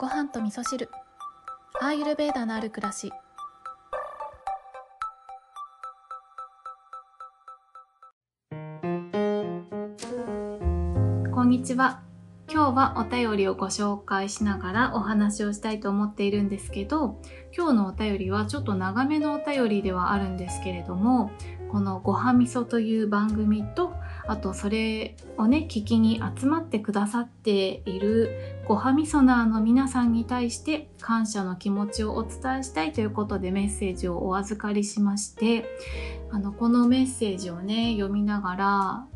ご飯と味噌汁。アーユルベーダのある暮らし。こんにちは。今日はお便りをご紹介しながらお話をしたいと思っているんですけど今日のお便りはちょっと長めのお便りではあるんですけれどもこの「ごはみそ」という番組とあとそれをね聞きに集まってくださっているごはみそナーの皆さんに対して感謝の気持ちをお伝えしたいということでメッセージをお預かりしましてあのこのメッセージをね読みながら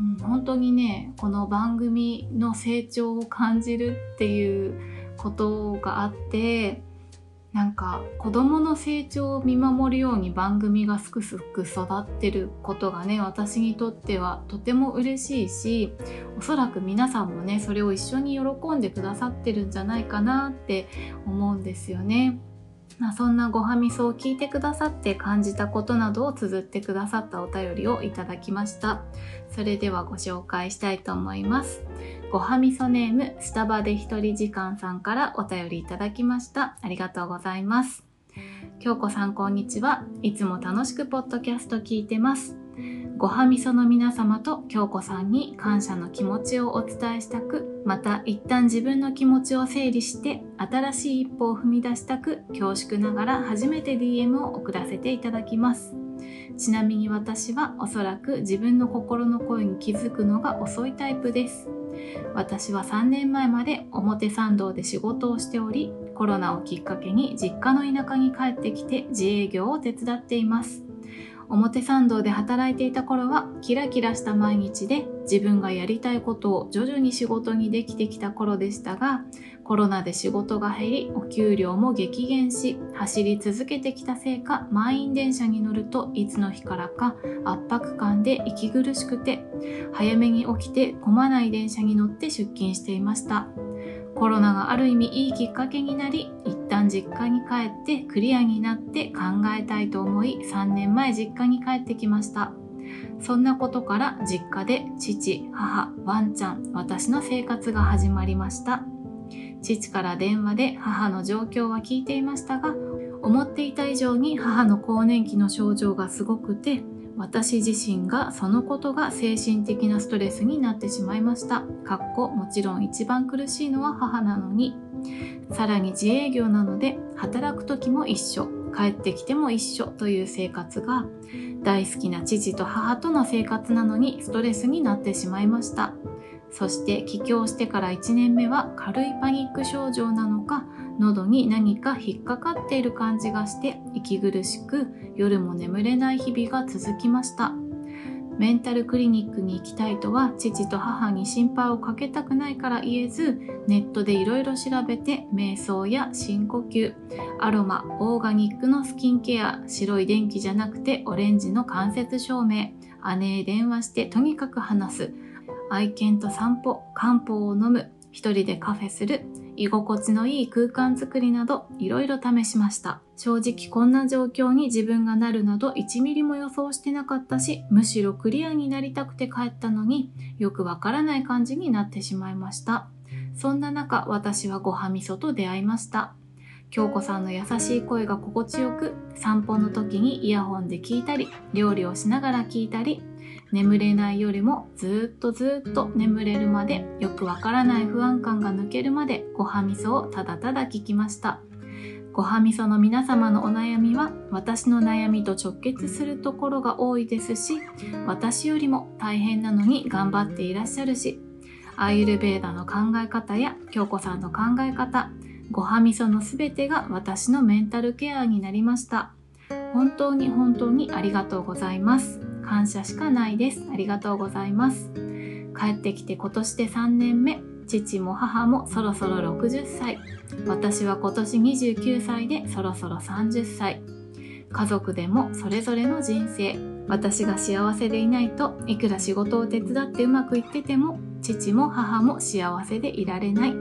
うん、本当にねこの番組の成長を感じるっていうことがあってなんか子供の成長を見守るように番組がすくすく育ってることがね私にとってはとても嬉しいしおそらく皆さんもねそれを一緒に喜んでくださってるんじゃないかなって思うんですよね。まあ、そんなごはみそを聞いてくださって感じたことなどを綴ってくださったお便りをいただきました。それではご紹介したいと思います。ごはみそネーム、スタバで一人時間さんからお便りいただきました。ありがとうございます。京子さんこんにちは。いつも楽しくポッドキャスト聞いてます。ごはみその皆様と京子さんに感謝の気持ちをお伝えしたく、また一旦自分の気持ちを整理して新しい一歩を踏み出したく、恐縮ながら初めて DM を送らせていただきます。ちなみに私はおそらく自分の心の声に気づくのが遅いタイプです。私は3年前まで表参道で仕事をしており、コロナをきっかけに実家の田舎に帰ってきて自営業を手伝っています。表参道で働いていた頃はキラキラした毎日で自分がやりたいことを徐々に仕事にできてきた頃でしたがコロナで仕事が減りお給料も激減し走り続けてきたせいか満員電車に乗るといつの日からか圧迫感で息苦しくて早めに起きて混まない電車に乗って出勤していました。コロナがある意味いいきっかけになり一実家に帰ってクリアになって考えたいと思い3年前実家に帰ってきました。そんなことから実家で父、母、ワンちゃん、私の生活が始まりました。父から電話で母の状況は聞いていましたが思っていた以上に母の更年期の症状がすごくて私自身がそのことが精神的なストレスになってしまいました。かっこもちろん一番苦しいのは母なのに。さらに自営業なので働く時も一緒、帰ってきても一緒という生活が大好きな父と母との生活なのにストレスになってしまいました。そして帰郷してから1年目は軽いパニック症状なのか喉に何か引っかかっている感じがして息苦しく夜も眠れない日々が続きました。メンタルクリニックに行きたいとは父と母に心配をかけたくないから言えずネットでいろいろ調べて瞑想や深呼吸アロマオーガニックのスキンケア白い電気じゃなくてオレンジの間接照明姉へ電話してとにかく話す。愛犬と散歩漢方を飲む。一人でカフェする。居心地のいい空間づくりなどいろいろ試しました。正直こんな状況に自分がなるなど1ミリも予想してなかったし、むしろクリアになりたくて帰ったのによくわからない感じになってしまいました。そんな中、私はごはみそと出会いました。京子さんの優しい声が心地よく、散歩の時にイヤホンで聞いたり、料理をしながら聞いたり、眠れないよりもずっとずっと眠れるまでよくわからない不安感が抜けるまでごはみそをただただ聞きました。ごはみその皆様のお悩みは私の悩みと直結するところが多いですし私よりも大変なのに頑張っていらっしゃるしアイルベーダの考え方や京子さんの考え方ごはみそのすべてが私のメンタルケアになりました。本当に本当にありがとうございます。感謝しかないです。ありがとうございます。帰ってきて今年で3年目。父も母もそろそろ60歳。私は今年29歳でそろそろ30歳。家族でもそれぞれの人生。私が幸せでいないといくら仕事を手伝ってうまくいってても父も母も幸せでいられない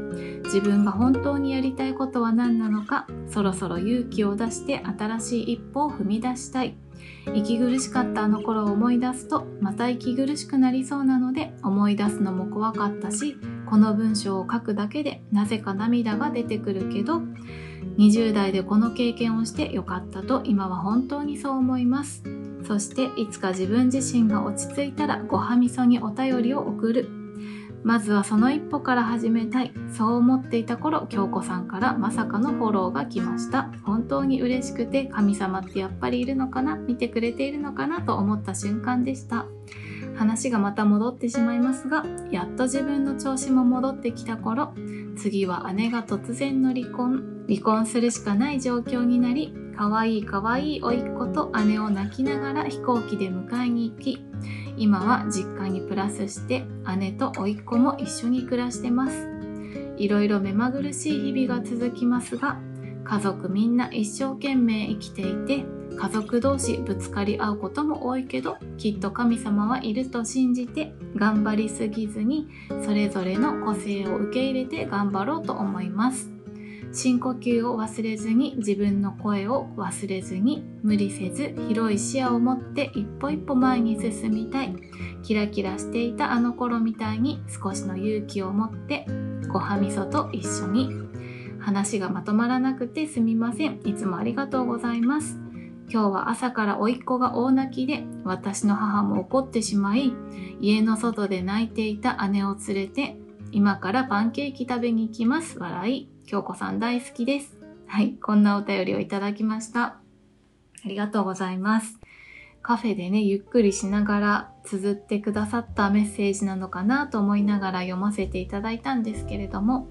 自分が本当にやりたいことは何なのかそろそろ勇気を出して新しい一歩を踏み出したい息苦しかったあの頃を思い出すとまた息苦しくなりそうなので思い出すのも怖かったしこの文章を書くだけでなぜか涙が出てくるけど20代でこの経験をしてよかったと今は本当にそう思います。そしていつか自分自身が落ち着いたらごはみそにお便りを送る。まずはその一歩から始めたい。そう思っていた頃京子さんからまさかのフォローが来ました。本当に嬉しくて神様ってやっぱりいるのかな見てくれているのかなと思った瞬間でした。話がまた戻ってしまいますがやっと自分の調子も戻ってきた頃次は姉が突然の離婚離婚するしかない状況になりかわいいかわいい甥っ子と姉を泣きながら飛行機で迎えに行き今は実家にプラスして姉と甥っ子も一緒に暮らしてます。いろいろ目まぐるしい日々が続きますが家族みんな一生懸命生きていて家族同士ぶつかり合うことも多いけどきっと神様はいると信じて頑張りすぎずにそれぞれの個性を受け入れて頑張ろうと思います。深呼吸を忘れずに自分の声を忘れずに無理せず広い視野を持って一歩一歩前に進みたい。キラキラしていたあの頃みたいに少しの勇気を持ってごはみそと一緒に。話がまとまらなくてすみません。いつもありがとうございます。今日は朝から甥っ子が大泣きで私の母も怒ってしまい家の外で泣いていた姉を連れて今からパンケーキ食べに行きます。笑い。京子さん大好きです。はいこんなお便りをいただきました。ありがとうございます。カフェでねゆっくりしながら綴ってくださったメッセージなのかなと思いながら読ませていただいたんですけれども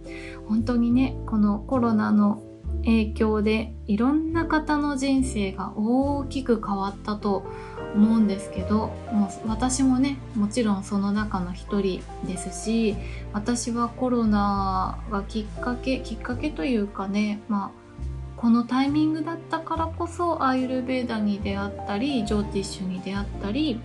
本当にねこのコロナの影響でいろんな方の人生が大きく変わったと思うんですけどもう私もねもちろんその中の一人ですし私はコロナがきっかけきっかけというかねまあこのタイミングだったからこそアーユルベーダに出会ったりジョーティッシュに出会ったり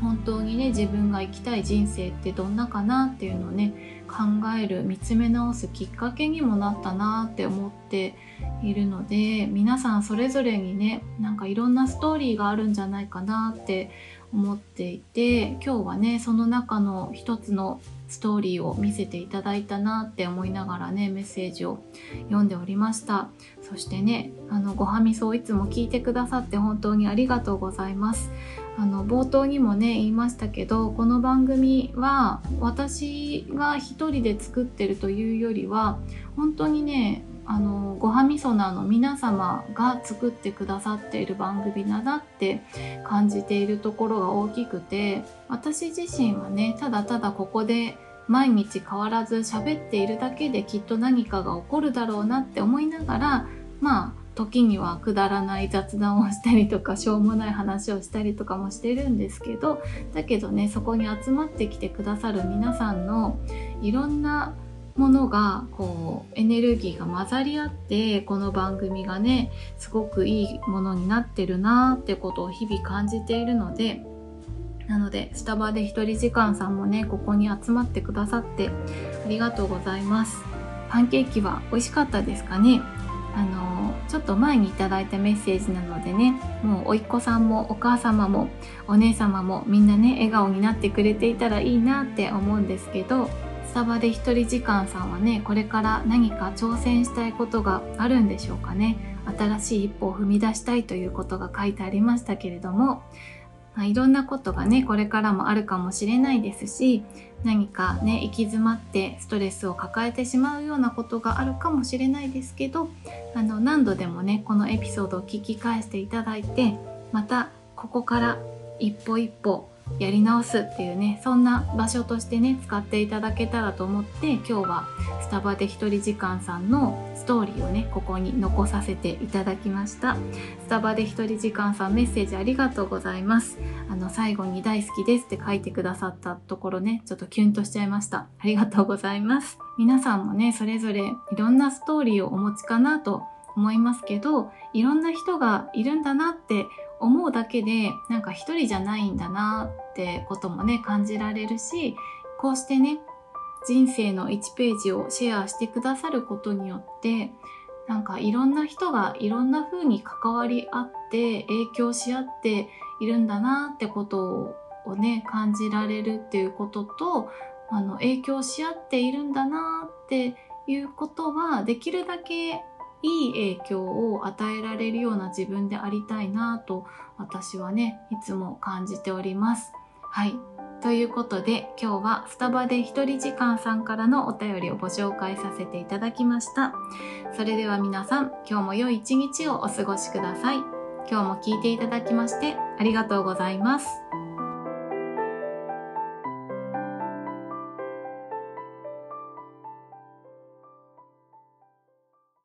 本当にね自分が生きたい人生ってどんなかなっていうのをね考える見つめ直すきっかけにもなったなって思っているので皆さんそれぞれにねなんかいろんなストーリーがあるんじゃないかなって思っていて今日はねその中の一つのストーリーを見せていただいたなって思いながらねメッセージを読んでおりました。そしてねあのごはみそをいつも聞いてくださって本当にありがとうございます。あの冒頭にもね言いましたけどこの番組は私が一人で作ってるというよりは本当にねあのごはみそなの皆様が作ってくださっている番組だなって感じているところが大きくて私自身はねただただここで毎日変わらず喋っているだけできっと何かが起こるだろうなって思いながらまあ時にはくだらない雑談をしたりとかしょうもない話をしたりとかもしてるんですけどだけどねそこに集まってきてくださる皆さんのいろんなものがこうエネルギーが混ざり合ってこの番組がねすごくいいものになってるなってことを日々感じているのでなのでスタバで一人時間さんもねここに集まってくださってありがとうございます。パンケーキは美味しかったですかね？あのちょっと前にいただいたメッセージなのでねもうおいっ子さんもお母様もお姉様もみんなね笑顔になってくれていたらいいなって思うんですけどタバで一人時間さんはねこれから何か挑戦したいことがあるんでしょうかね新しい一歩を踏み出したいということが書いてありましたけれどもま、いろんなことがねこれからもあるかもしれないですし何かね行き詰まってストレスを抱えてしまうようなことがあるかもしれないですけどあの何度でもねこのエピソードを聞き返していただいてまたここから一歩一歩やり直すっていうねそんな場所としてね使っていただけたらと思って今日はスタバで一人時間さんのストーリーをねここに残させていただきました。スタバで一人時間さんメッセージありがとうございます。あの最後に大好きですって書いてくださったところねちょっとキュンとしちゃいました。ありがとうございます。皆さんもねそれぞれいろんなストーリーをお持ちかなと思いますけどいろんな人がいるんだなって思うだけでなんか一人じゃないんだなってこともね感じられるしこうしてね人生の1ページをシェアしてくださることによってなんかいろんな人がいろんな風に関わり合って影響し合っているんだなってことをね感じられるっていうこととあの影響し合っているんだなっていうことはできるだけいい影響を与えられるような自分でありたいなと私はねいつも感じております。はいということで今日はスタバで一人時間さんからのお便りをご紹介させていただきました。それでは皆さん今日も良い一日をお過ごしください。今日も聞いていただきましてありがとうございます。